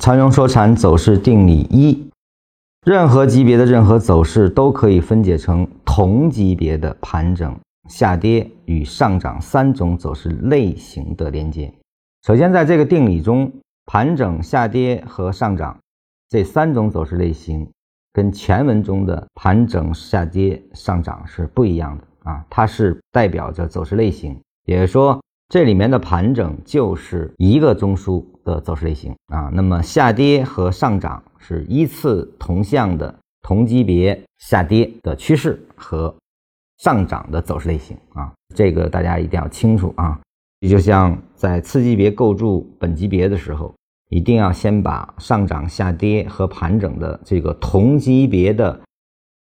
禅荣说禅走势定理一：任何级别的任何走势都可以分解成同级别的盘整、下跌与上涨三种走势类型的连接。首先，在这个定理中，盘整、下跌和上涨这三种走势类型跟前文中的盘整、下跌、上涨是不一样的啊，它是代表着走势类型，也就是说。这里面的盘整就是一个中枢的走势类型啊，那么下跌和上涨是依次同向的同级别下跌的趋势和上涨的走势类型啊，这个大家一定要清楚啊。也就像在次级别构筑本级别的时候，一定要先把上涨、下跌和盘整的这个同级别的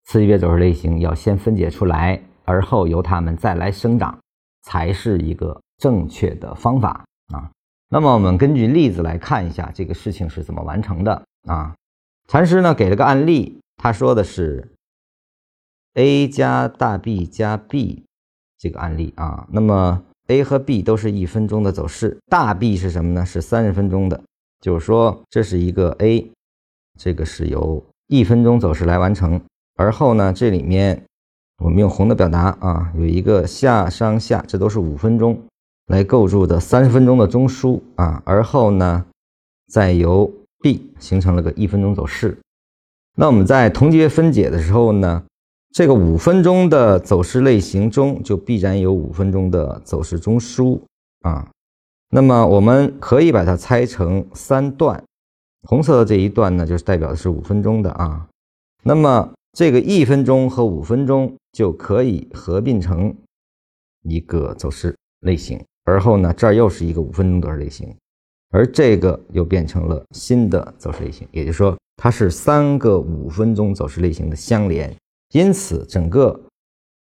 次级别走势类型要先分解出来，而后由它们再来生长，才是一个。正确的方法啊，那么我们根据例子来看一下这个事情是怎么完成的啊。禅师呢给了个案例，他说的是 A 加大 B 加 B 这个案例啊。那么 A 和 B 都是一分钟的走势，大 B 是什么呢？是三十分钟的，就是说这是一个 A，这个是由一分钟走势来完成。而后呢，这里面我们用红的表达啊，有一个下上下，这都是五分钟。来构筑的三十分钟的中枢啊，而后呢，再由 B 形成了个一分钟走势。那我们在同级别分解的时候呢，这个五分钟的走势类型中就必然有五分钟的走势中枢啊。那么我们可以把它拆成三段，红色的这一段呢，就是代表的是五分钟的啊。那么这个一分钟和五分钟就可以合并成一个走势类型。而后呢，这儿又是一个五分钟走势类型，而这个又变成了新的走势类型，也就是说，它是三个五分钟走势类型的相连，因此整个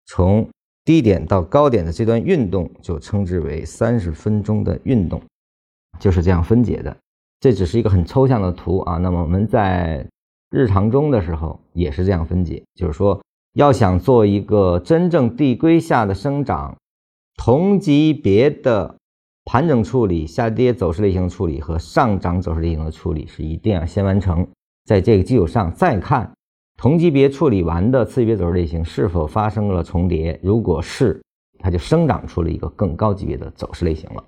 从低点到高点的这段运动就称之为三十分钟的运动，就是这样分解的。这只是一个很抽象的图啊，那么我们在日常中的时候也是这样分解，就是说，要想做一个真正递归下的生长。同级别的盘整处理、下跌走势类型的处理和上涨走势类型的处理是一定要先完成，在这个基础上再看同级别处理完的次级别走势类型是否发生了重叠，如果是，它就生长出了一个更高级别的走势类型了。